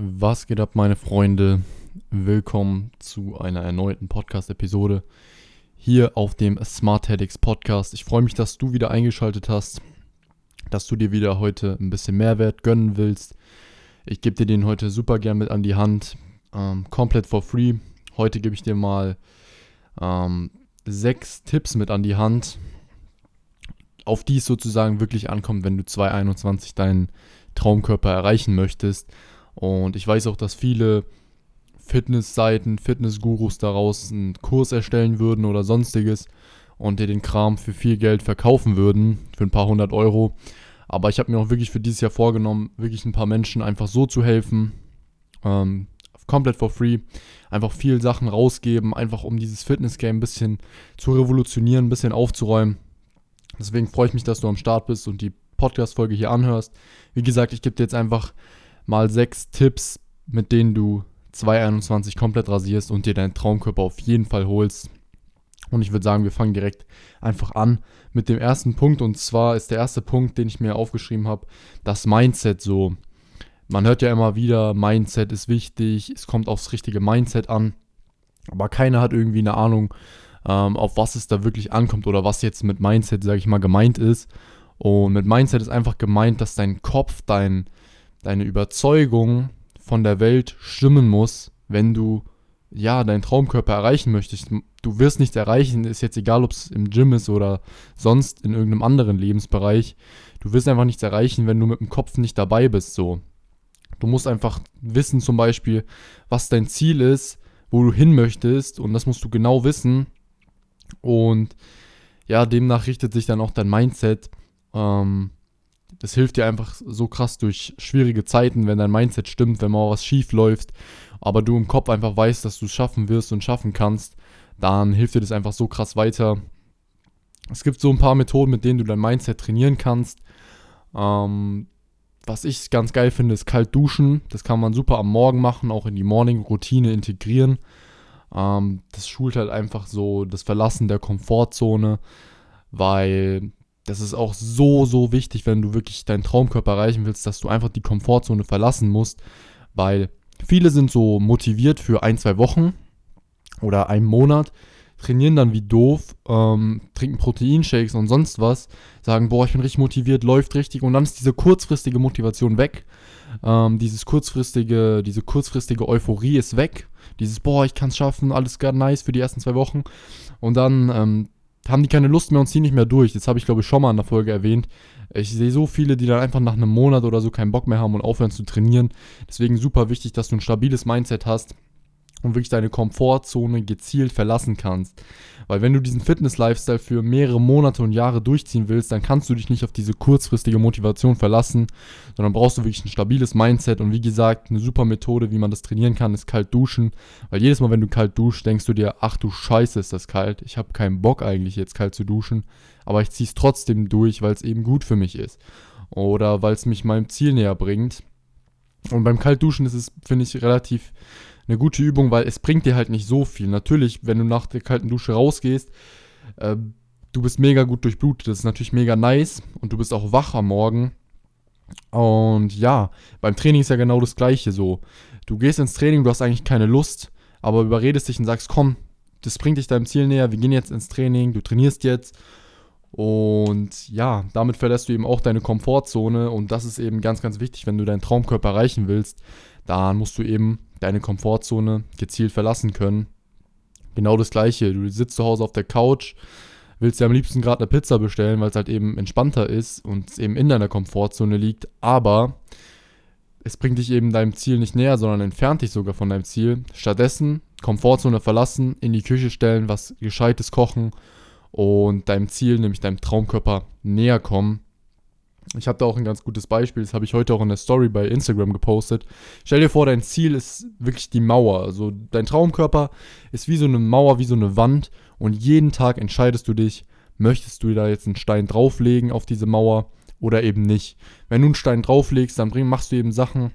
Was geht ab, meine Freunde? Willkommen zu einer erneuten Podcast-Episode hier auf dem Smart Headaches Podcast. Ich freue mich, dass du wieder eingeschaltet hast, dass du dir wieder heute ein bisschen Mehrwert gönnen willst. Ich gebe dir den heute super gern mit an die Hand, ähm, komplett for free. Heute gebe ich dir mal ähm, sechs Tipps mit an die Hand, auf die es sozusagen wirklich ankommt, wenn du 2021 deinen Traumkörper erreichen möchtest. Und ich weiß auch, dass viele Fitnessseiten, Fitnessgurus daraus einen Kurs erstellen würden oder sonstiges und dir den Kram für viel Geld verkaufen würden, für ein paar hundert Euro. Aber ich habe mir auch wirklich für dieses Jahr vorgenommen, wirklich ein paar Menschen einfach so zu helfen, ähm, komplett for free, einfach viel Sachen rausgeben, einfach um dieses Fitness-Game ein bisschen zu revolutionieren, ein bisschen aufzuräumen. Deswegen freue ich mich, dass du am Start bist und die Podcast-Folge hier anhörst. Wie gesagt, ich gebe dir jetzt einfach mal sechs Tipps, mit denen du 2021 komplett rasierst und dir deinen Traumkörper auf jeden Fall holst. Und ich würde sagen, wir fangen direkt einfach an mit dem ersten Punkt. Und zwar ist der erste Punkt, den ich mir aufgeschrieben habe, das Mindset so. Man hört ja immer wieder, Mindset ist wichtig, es kommt aufs richtige Mindset an. Aber keiner hat irgendwie eine Ahnung, ähm, auf was es da wirklich ankommt oder was jetzt mit Mindset, sage ich mal, gemeint ist. Und mit Mindset ist einfach gemeint, dass dein Kopf, dein, deine Überzeugung von der Welt stimmen muss, wenn du ja deinen Traumkörper erreichen möchtest. Du wirst nichts erreichen, ist jetzt egal, ob es im Gym ist oder sonst in irgendeinem anderen Lebensbereich. Du wirst einfach nichts erreichen, wenn du mit dem Kopf nicht dabei bist. So, du musst einfach wissen, zum Beispiel, was dein Ziel ist, wo du hin möchtest, und das musst du genau wissen. Und ja, demnach richtet sich dann auch dein Mindset. Ähm, das hilft dir einfach so krass durch schwierige Zeiten, wenn dein Mindset stimmt, wenn mal was schief läuft, aber du im Kopf einfach weißt, dass du es schaffen wirst und schaffen kannst, dann hilft dir das einfach so krass weiter. Es gibt so ein paar Methoden, mit denen du dein Mindset trainieren kannst. Ähm, was ich ganz geil finde, ist kalt duschen. Das kann man super am Morgen machen, auch in die Morning-Routine integrieren. Ähm, das schult halt einfach so das Verlassen der Komfortzone, weil das ist auch so, so wichtig, wenn du wirklich deinen Traumkörper erreichen willst, dass du einfach die Komfortzone verlassen musst, weil viele sind so motiviert für ein, zwei Wochen oder einen Monat, trainieren dann wie doof, ähm, trinken Proteinshakes und sonst was, sagen, boah, ich bin richtig motiviert, läuft richtig und dann ist diese kurzfristige Motivation weg. Ähm, dieses kurzfristige, diese kurzfristige Euphorie ist weg. Dieses, boah, ich kann es schaffen, alles gar nice für die ersten zwei Wochen. Und dann ähm, haben die keine Lust mehr und ziehen nicht mehr durch. Das habe ich, glaube ich, schon mal in der Folge erwähnt. Ich sehe so viele, die dann einfach nach einem Monat oder so keinen Bock mehr haben und aufhören zu trainieren. Deswegen super wichtig, dass du ein stabiles Mindset hast und wirklich deine Komfortzone gezielt verlassen kannst. Weil wenn du diesen Fitness-Lifestyle für mehrere Monate und Jahre durchziehen willst, dann kannst du dich nicht auf diese kurzfristige Motivation verlassen, sondern brauchst du wirklich ein stabiles Mindset. Und wie gesagt, eine super Methode, wie man das trainieren kann, ist kalt duschen. Weil jedes Mal, wenn du kalt duschst, denkst du dir, ach du Scheiße, ist das kalt. Ich habe keinen Bock eigentlich jetzt kalt zu duschen, aber ich ziehe es trotzdem durch, weil es eben gut für mich ist. Oder weil es mich meinem Ziel näher bringt. Und beim Kaltduschen ist es, finde ich, relativ eine gute Übung, weil es bringt dir halt nicht so viel. Natürlich, wenn du nach der kalten Dusche rausgehst, äh, du bist mega gut durchblutet. Das ist natürlich mega nice und du bist auch wach am Morgen. Und ja, beim Training ist ja genau das gleiche so. Du gehst ins Training, du hast eigentlich keine Lust, aber überredest dich und sagst, komm, das bringt dich deinem Ziel näher, wir gehen jetzt ins Training, du trainierst jetzt. Und ja, damit verlässt du eben auch deine Komfortzone und das ist eben ganz, ganz wichtig, wenn du deinen Traumkörper erreichen willst, dann musst du eben deine Komfortzone gezielt verlassen können. Genau das gleiche. Du sitzt zu Hause auf der Couch, willst dir am liebsten gerade eine Pizza bestellen, weil es halt eben entspannter ist und es eben in deiner Komfortzone liegt, aber es bringt dich eben deinem Ziel nicht näher, sondern entfernt dich sogar von deinem Ziel. Stattdessen Komfortzone verlassen, in die Küche stellen, was Gescheites kochen und deinem Ziel, nämlich deinem Traumkörper, näher kommen. Ich habe da auch ein ganz gutes Beispiel, das habe ich heute auch in der Story bei Instagram gepostet. Stell dir vor, dein Ziel ist wirklich die Mauer. Also dein Traumkörper ist wie so eine Mauer, wie so eine Wand und jeden Tag entscheidest du dich, möchtest du da jetzt einen Stein drauflegen auf diese Mauer oder eben nicht. Wenn du einen Stein drauflegst, dann bring, machst du eben Sachen,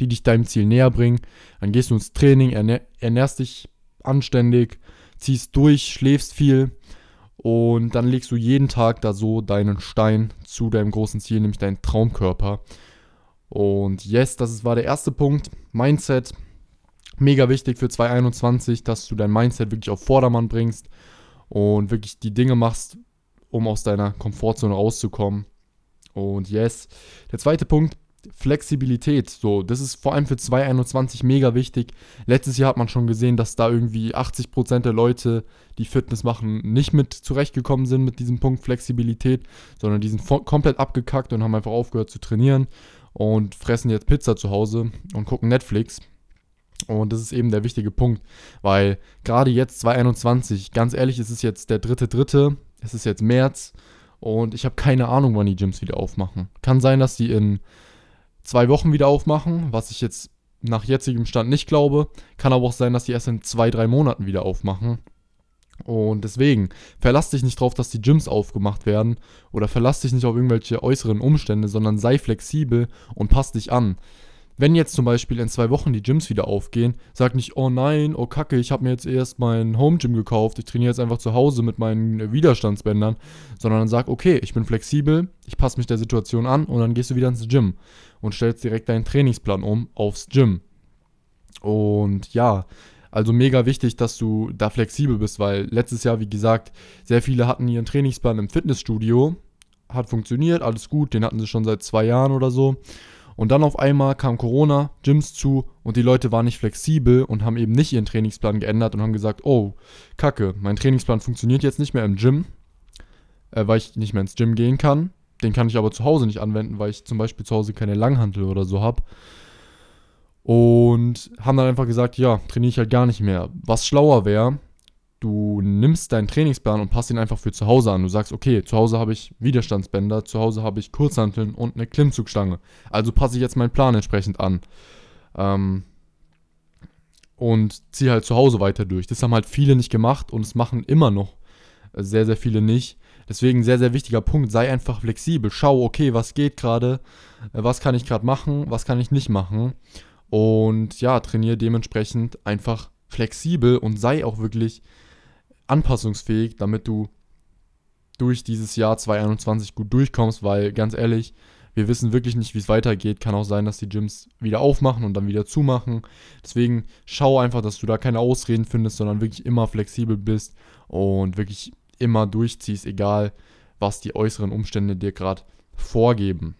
die dich deinem Ziel näher bringen. Dann gehst du ins Training, ernähr, ernährst dich anständig, ziehst durch, schläfst viel und dann legst du jeden Tag da so deinen Stein zu deinem großen Ziel, nämlich deinen Traumkörper. Und yes, das war der erste Punkt. Mindset. Mega wichtig für 2021, dass du dein Mindset wirklich auf Vordermann bringst und wirklich die Dinge machst, um aus deiner Komfortzone rauszukommen. Und yes, der zweite Punkt, Flexibilität. So, das ist vor allem für 2021 mega wichtig. Letztes Jahr hat man schon gesehen, dass da irgendwie 80% der Leute, die Fitness machen, nicht mit zurechtgekommen sind mit diesem Punkt Flexibilität, sondern die sind komplett abgekackt und haben einfach aufgehört zu trainieren und fressen jetzt Pizza zu Hause und gucken Netflix. Und das ist eben der wichtige Punkt, weil gerade jetzt 2021, ganz ehrlich, es ist jetzt der dritte, dritte, es ist jetzt März und ich habe keine Ahnung, wann die Gyms wieder aufmachen. Kann sein, dass die in zwei Wochen wieder aufmachen, was ich jetzt nach jetzigem Stand nicht glaube. Kann aber auch sein, dass die erst in zwei, drei Monaten wieder aufmachen. Und deswegen, verlass dich nicht drauf, dass die Gyms aufgemacht werden oder verlass dich nicht auf irgendwelche äußeren Umstände, sondern sei flexibel und pass dich an. Wenn jetzt zum Beispiel in zwei Wochen die Gyms wieder aufgehen, sag nicht, oh nein, oh kacke, ich habe mir jetzt erst mein Home Gym gekauft, ich trainiere jetzt einfach zu Hause mit meinen Widerstandsbändern, sondern sag, okay, ich bin flexibel, ich passe mich der Situation an und dann gehst du wieder ins Gym und stellst direkt deinen Trainingsplan um aufs Gym. Und ja, also mega wichtig, dass du da flexibel bist, weil letztes Jahr, wie gesagt, sehr viele hatten ihren Trainingsplan im Fitnessstudio, hat funktioniert, alles gut, den hatten sie schon seit zwei Jahren oder so. Und dann auf einmal kam Corona, Gyms zu und die Leute waren nicht flexibel und haben eben nicht ihren Trainingsplan geändert und haben gesagt, oh, kacke, mein Trainingsplan funktioniert jetzt nicht mehr im Gym, äh, weil ich nicht mehr ins Gym gehen kann. Den kann ich aber zu Hause nicht anwenden, weil ich zum Beispiel zu Hause keine Langhantel oder so habe. Und haben dann einfach gesagt, ja, trainiere ich halt gar nicht mehr. Was schlauer wäre, du nimmst deinen Trainingsplan und passt ihn einfach für zu Hause an. Du sagst, okay, zu Hause habe ich Widerstandsbänder, zu Hause habe ich Kurzhanteln und eine Klimmzugstange. Also passe ich jetzt meinen Plan entsprechend an. Ähm, und ziehe halt zu Hause weiter durch. Das haben halt viele nicht gemacht und es machen immer noch sehr, sehr viele nicht. Deswegen sehr, sehr wichtiger Punkt, sei einfach flexibel. Schau, okay, was geht gerade, äh, was kann ich gerade machen, was kann ich nicht machen. Und ja, trainiere dementsprechend einfach flexibel und sei auch wirklich anpassungsfähig, damit du durch dieses Jahr 2021 gut durchkommst, weil ganz ehrlich, wir wissen wirklich nicht, wie es weitergeht. Kann auch sein, dass die Gyms wieder aufmachen und dann wieder zumachen. Deswegen schau einfach, dass du da keine Ausreden findest, sondern wirklich immer flexibel bist und wirklich immer durchziehst, egal was die äußeren Umstände dir gerade vorgeben.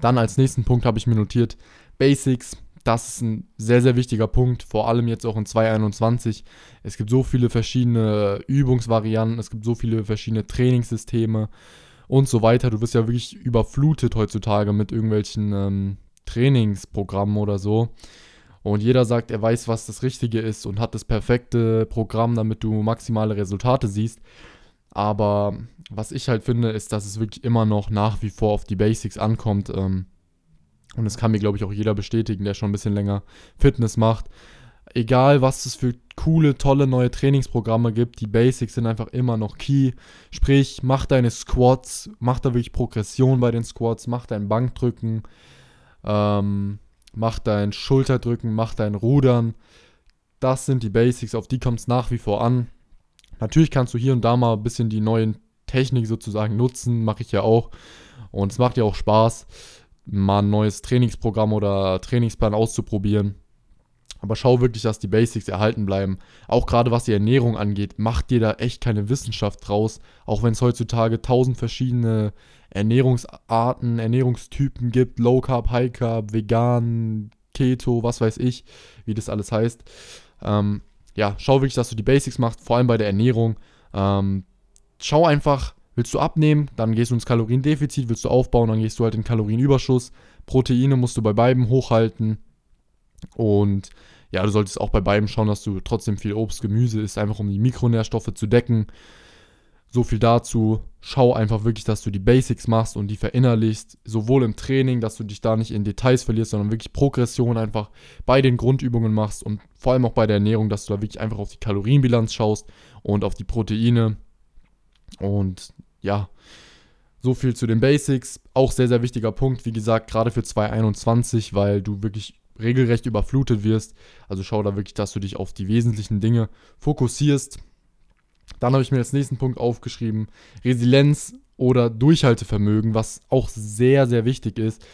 Dann als nächsten Punkt habe ich mir notiert Basics das ist ein sehr, sehr wichtiger Punkt, vor allem jetzt auch in 2021. Es gibt so viele verschiedene Übungsvarianten, es gibt so viele verschiedene Trainingssysteme und so weiter. Du wirst ja wirklich überflutet heutzutage mit irgendwelchen ähm, Trainingsprogrammen oder so. Und jeder sagt, er weiß, was das Richtige ist und hat das perfekte Programm, damit du maximale Resultate siehst. Aber was ich halt finde, ist, dass es wirklich immer noch nach wie vor auf die Basics ankommt. Ähm, und das kann mir, glaube ich, auch jeder bestätigen, der schon ein bisschen länger Fitness macht. Egal, was es für coole, tolle neue Trainingsprogramme gibt, die Basics sind einfach immer noch key. Sprich, mach deine Squats, mach da wirklich Progression bei den Squats, mach dein Bankdrücken, ähm, mach dein Schulterdrücken, mach dein Rudern. Das sind die Basics, auf die kommt es nach wie vor an. Natürlich kannst du hier und da mal ein bisschen die neuen Technik sozusagen nutzen, mache ich ja auch. Und es macht ja auch Spaß mal ein neues Trainingsprogramm oder Trainingsplan auszuprobieren. Aber schau wirklich, dass die Basics erhalten bleiben. Auch gerade was die Ernährung angeht, mach dir da echt keine Wissenschaft draus. Auch wenn es heutzutage tausend verschiedene Ernährungsarten, Ernährungstypen gibt. Low Carb, High Carb, Vegan, Keto, was weiß ich, wie das alles heißt. Ähm, ja, schau wirklich, dass du die Basics machst, vor allem bei der Ernährung. Ähm, schau einfach, Willst du abnehmen, dann gehst du ins Kaloriendefizit, willst du aufbauen, dann gehst du halt in Kalorienüberschuss. Proteine musst du bei beiden hochhalten. Und ja, du solltest auch bei beiden schauen, dass du trotzdem viel Obst, Gemüse isst, einfach um die Mikronährstoffe zu decken. So viel dazu. Schau einfach wirklich, dass du die Basics machst und die verinnerlichst. Sowohl im Training, dass du dich da nicht in Details verlierst, sondern wirklich Progression einfach bei den Grundübungen machst und vor allem auch bei der Ernährung, dass du da wirklich einfach auf die Kalorienbilanz schaust und auf die Proteine. Und ja, so viel zu den Basics. Auch sehr, sehr wichtiger Punkt, wie gesagt, gerade für 2021, weil du wirklich regelrecht überflutet wirst. Also schau da wirklich, dass du dich auf die wesentlichen Dinge fokussierst. Dann habe ich mir als nächsten Punkt aufgeschrieben, Resilienz oder Durchhaltevermögen, was auch sehr, sehr wichtig ist.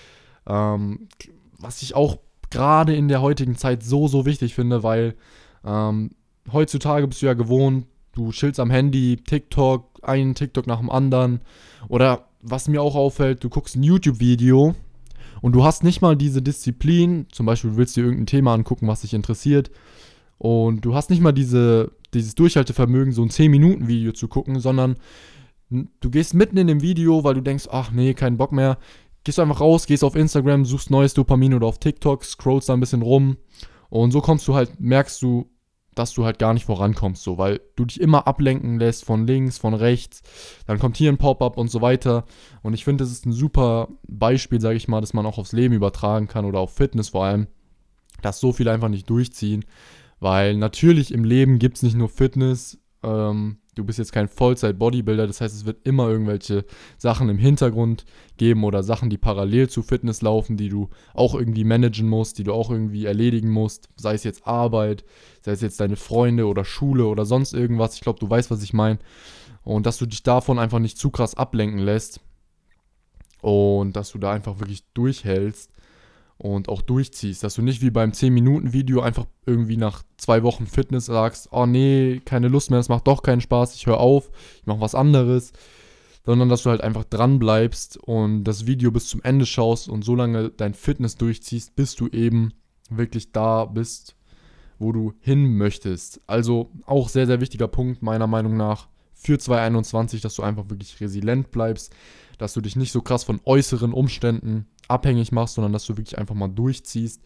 Ähm, was ich auch gerade in der heutigen Zeit so, so wichtig finde, weil ähm, heutzutage bist du ja gewohnt, du chillst am Handy, TikTok, einen TikTok nach dem anderen. Oder was mir auch auffällt, du guckst ein YouTube-Video und du hast nicht mal diese Disziplin, zum Beispiel willst du dir irgendein Thema angucken, was dich interessiert, und du hast nicht mal diese, dieses Durchhaltevermögen, so ein 10-Minuten-Video zu gucken, sondern du gehst mitten in dem Video, weil du denkst, ach nee, keinen Bock mehr. Gehst du einfach raus, gehst auf Instagram, suchst neues Dopamin oder auf TikTok, scrollst da ein bisschen rum. Und so kommst du halt, merkst du, dass du halt gar nicht vorankommst, so, weil du dich immer ablenken lässt von links, von rechts, dann kommt hier ein Pop-up und so weiter. Und ich finde, das ist ein super Beispiel, sage ich mal, dass man auch aufs Leben übertragen kann oder auf Fitness vor allem, dass so viele einfach nicht durchziehen, weil natürlich im Leben gibt es nicht nur Fitness, ähm, du bist jetzt kein Vollzeit-Bodybuilder, das heißt, es wird immer irgendwelche Sachen im Hintergrund geben oder Sachen, die parallel zu Fitness laufen, die du auch irgendwie managen musst, die du auch irgendwie erledigen musst, sei es jetzt Arbeit, sei es jetzt deine Freunde oder Schule oder sonst irgendwas. Ich glaube, du weißt, was ich meine. Und dass du dich davon einfach nicht zu krass ablenken lässt und dass du da einfach wirklich durchhältst und auch durchziehst, dass du nicht wie beim 10-Minuten-Video einfach irgendwie nach zwei Wochen Fitness sagst, oh nee, keine Lust mehr, das macht doch keinen Spaß, ich höre auf, ich mache was anderes, sondern dass du halt einfach dran bleibst und das Video bis zum Ende schaust und so lange dein Fitness durchziehst, bis du eben wirklich da bist, wo du hin möchtest. Also auch sehr, sehr wichtiger Punkt meiner Meinung nach für 2021, dass du einfach wirklich resilient bleibst, dass du dich nicht so krass von äußeren Umständen abhängig machst, sondern dass du wirklich einfach mal durchziehst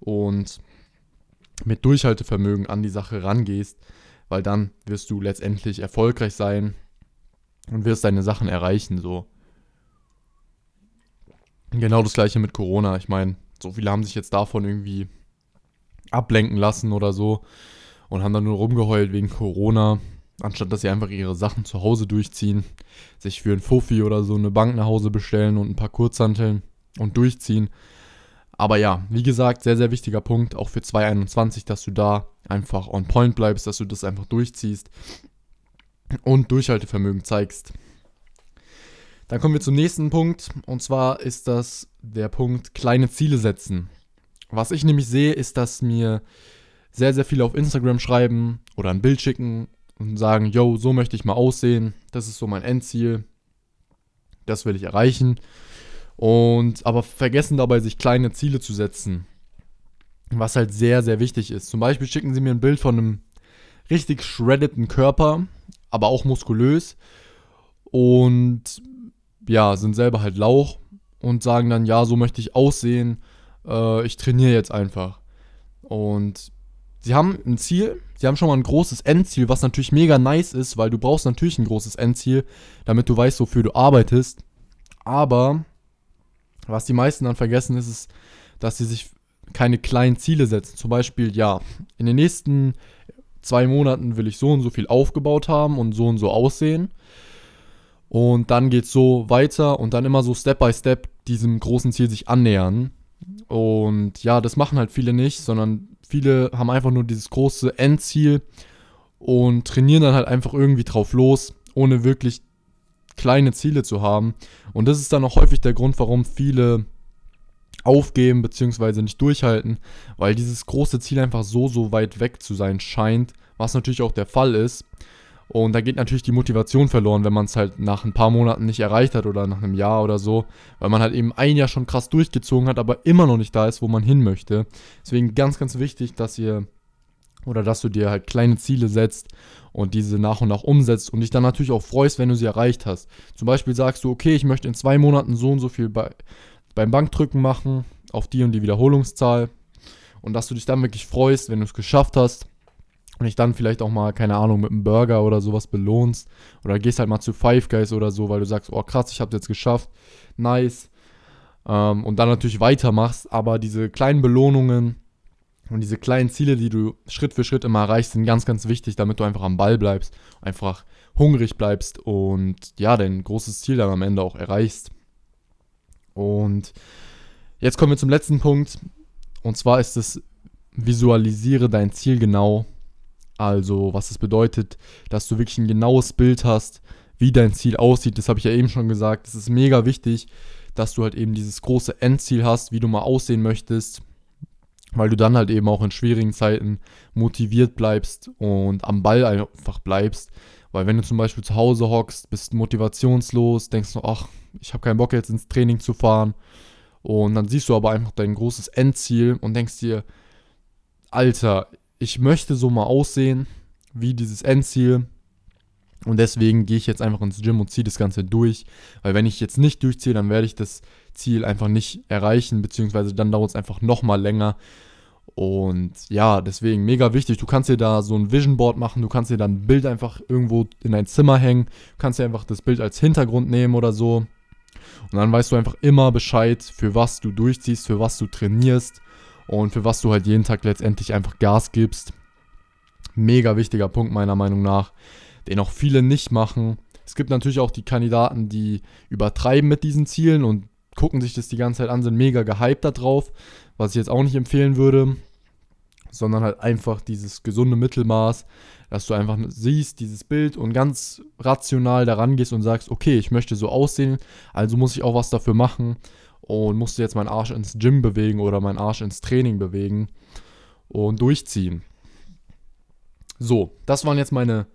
und mit Durchhaltevermögen an die Sache rangehst, weil dann wirst du letztendlich erfolgreich sein und wirst deine Sachen erreichen, so. Genau das gleiche mit Corona. Ich meine, so viele haben sich jetzt davon irgendwie ablenken lassen oder so und haben dann nur rumgeheult wegen Corona, anstatt dass sie einfach ihre Sachen zu Hause durchziehen, sich für ein Fuffi oder so eine Bank nach Hause bestellen und ein paar Kurzhanteln und durchziehen. Aber ja, wie gesagt, sehr, sehr wichtiger Punkt, auch für 2021, dass du da einfach on point bleibst, dass du das einfach durchziehst und Durchhaltevermögen zeigst. Dann kommen wir zum nächsten Punkt und zwar ist das der Punkt kleine Ziele setzen. Was ich nämlich sehe, ist, dass mir sehr, sehr viele auf Instagram schreiben oder ein Bild schicken und sagen, yo, so möchte ich mal aussehen, das ist so mein Endziel, das will ich erreichen. Und aber vergessen dabei, sich kleine Ziele zu setzen. Was halt sehr, sehr wichtig ist. Zum Beispiel schicken sie mir ein Bild von einem richtig shreddeten Körper, aber auch muskulös. Und ja, sind selber halt Lauch und sagen dann, ja, so möchte ich aussehen. Äh, ich trainiere jetzt einfach. Und sie haben ein Ziel, sie haben schon mal ein großes Endziel, was natürlich mega nice ist, weil du brauchst natürlich ein großes Endziel, damit du weißt, wofür du arbeitest. Aber was die meisten dann vergessen, ist, ist, dass sie sich keine kleinen Ziele setzen. Zum Beispiel, ja, in den nächsten zwei Monaten will ich so und so viel aufgebaut haben und so und so aussehen. Und dann geht es so weiter und dann immer so Step by Step diesem großen Ziel sich annähern. Und ja, das machen halt viele nicht, sondern viele haben einfach nur dieses große Endziel und trainieren dann halt einfach irgendwie drauf los, ohne wirklich kleine Ziele zu haben. Und das ist dann auch häufig der Grund, warum viele aufgeben bzw. nicht durchhalten, weil dieses große Ziel einfach so, so weit weg zu sein scheint, was natürlich auch der Fall ist. Und da geht natürlich die Motivation verloren, wenn man es halt nach ein paar Monaten nicht erreicht hat oder nach einem Jahr oder so, weil man halt eben ein Jahr schon krass durchgezogen hat, aber immer noch nicht da ist, wo man hin möchte. Deswegen ganz, ganz wichtig, dass ihr oder dass du dir halt kleine Ziele setzt und diese nach und nach umsetzt und dich dann natürlich auch freust, wenn du sie erreicht hast. Zum Beispiel sagst du, okay, ich möchte in zwei Monaten so und so viel bei, beim Bankdrücken machen, auf die und die Wiederholungszahl. Und dass du dich dann wirklich freust, wenn du es geschafft hast und dich dann vielleicht auch mal, keine Ahnung, mit einem Burger oder sowas belohnst. Oder gehst halt mal zu Five Guys oder so, weil du sagst, oh krass, ich habe es jetzt geschafft, nice. Ähm, und dann natürlich weitermachst, aber diese kleinen Belohnungen und diese kleinen Ziele, die du Schritt für Schritt immer erreichst, sind ganz, ganz wichtig, damit du einfach am Ball bleibst, einfach hungrig bleibst und ja, dein großes Ziel dann am Ende auch erreichst. Und jetzt kommen wir zum letzten Punkt. Und zwar ist es, visualisiere dein Ziel genau. Also, was es bedeutet, dass du wirklich ein genaues Bild hast, wie dein Ziel aussieht. Das habe ich ja eben schon gesagt. Das ist mega wichtig, dass du halt eben dieses große Endziel hast, wie du mal aussehen möchtest, weil du dann halt eben auch in schwierigen Zeiten motiviert bleibst und am Ball einfach bleibst. Weil wenn du zum Beispiel zu Hause hockst, bist motivationslos, denkst du, ach, ich habe keinen Bock jetzt ins Training zu fahren. Und dann siehst du aber einfach dein großes Endziel und denkst dir, Alter, ich möchte so mal aussehen wie dieses Endziel. Und deswegen gehe ich jetzt einfach ins Gym und ziehe das Ganze durch. Weil wenn ich jetzt nicht durchziehe, dann werde ich das Ziel einfach nicht erreichen, beziehungsweise dann dauert es einfach nochmal länger. Und ja, deswegen mega wichtig. Du kannst dir da so ein Vision Board machen, du kannst dir dann ein Bild einfach irgendwo in dein Zimmer hängen, du kannst dir einfach das Bild als Hintergrund nehmen oder so. Und dann weißt du einfach immer Bescheid, für was du durchziehst, für was du trainierst und für was du halt jeden Tag letztendlich einfach Gas gibst. Mega wichtiger Punkt meiner Meinung nach, den auch viele nicht machen. Es gibt natürlich auch die Kandidaten, die übertreiben mit diesen Zielen und gucken sich das die ganze Zeit an, sind mega gehypt da drauf, was ich jetzt auch nicht empfehlen würde, sondern halt einfach dieses gesunde Mittelmaß, dass du einfach siehst, dieses Bild und ganz rational daran gehst und sagst, okay, ich möchte so aussehen, also muss ich auch was dafür machen und musste jetzt meinen Arsch ins Gym bewegen oder meinen Arsch ins Training bewegen und durchziehen. So, das waren jetzt meine,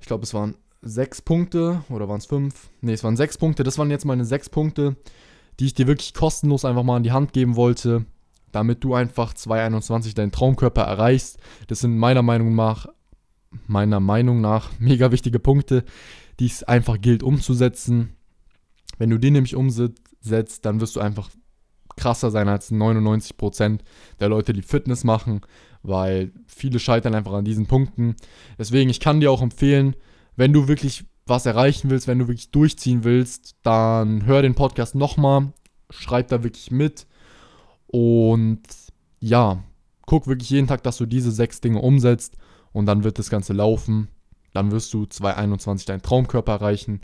ich glaube, es waren sechs Punkte oder waren es fünf? Ne, es waren sechs Punkte. Das waren jetzt meine sechs Punkte, die ich dir wirklich kostenlos einfach mal in die Hand geben wollte, damit du einfach 2021 deinen Traumkörper erreichst. Das sind meiner Meinung nach, meiner Meinung nach mega wichtige Punkte, die es einfach gilt umzusetzen. Wenn du die nämlich umsetzt, dann wirst du einfach krasser sein als 99% der Leute, die Fitness machen, weil viele scheitern einfach an diesen Punkten. Deswegen, ich kann dir auch empfehlen, wenn du wirklich was erreichen willst, wenn du wirklich durchziehen willst, dann hör den Podcast nochmal, schreib da wirklich mit und ja, guck wirklich jeden Tag, dass du diese sechs Dinge umsetzt und dann wird das Ganze laufen. Dann wirst du 2021 deinen Traumkörper erreichen.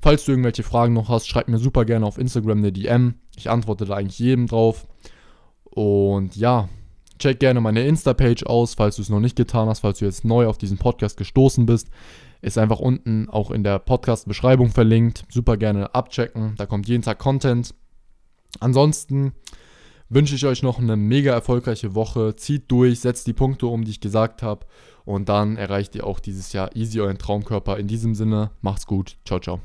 Falls du irgendwelche Fragen noch hast, schreib mir super gerne auf Instagram eine DM. Ich antworte da eigentlich jedem drauf. Und ja, check gerne meine Insta-Page aus, falls du es noch nicht getan hast, falls du jetzt neu auf diesen Podcast gestoßen bist. Ist einfach unten auch in der Podcast-Beschreibung verlinkt. Super gerne abchecken. Da kommt jeden Tag Content. Ansonsten wünsche ich euch noch eine mega erfolgreiche Woche. Zieht durch, setzt die Punkte um, die ich gesagt habe. Und dann erreicht ihr auch dieses Jahr easy euren Traumkörper. In diesem Sinne, macht's gut. Ciao, ciao.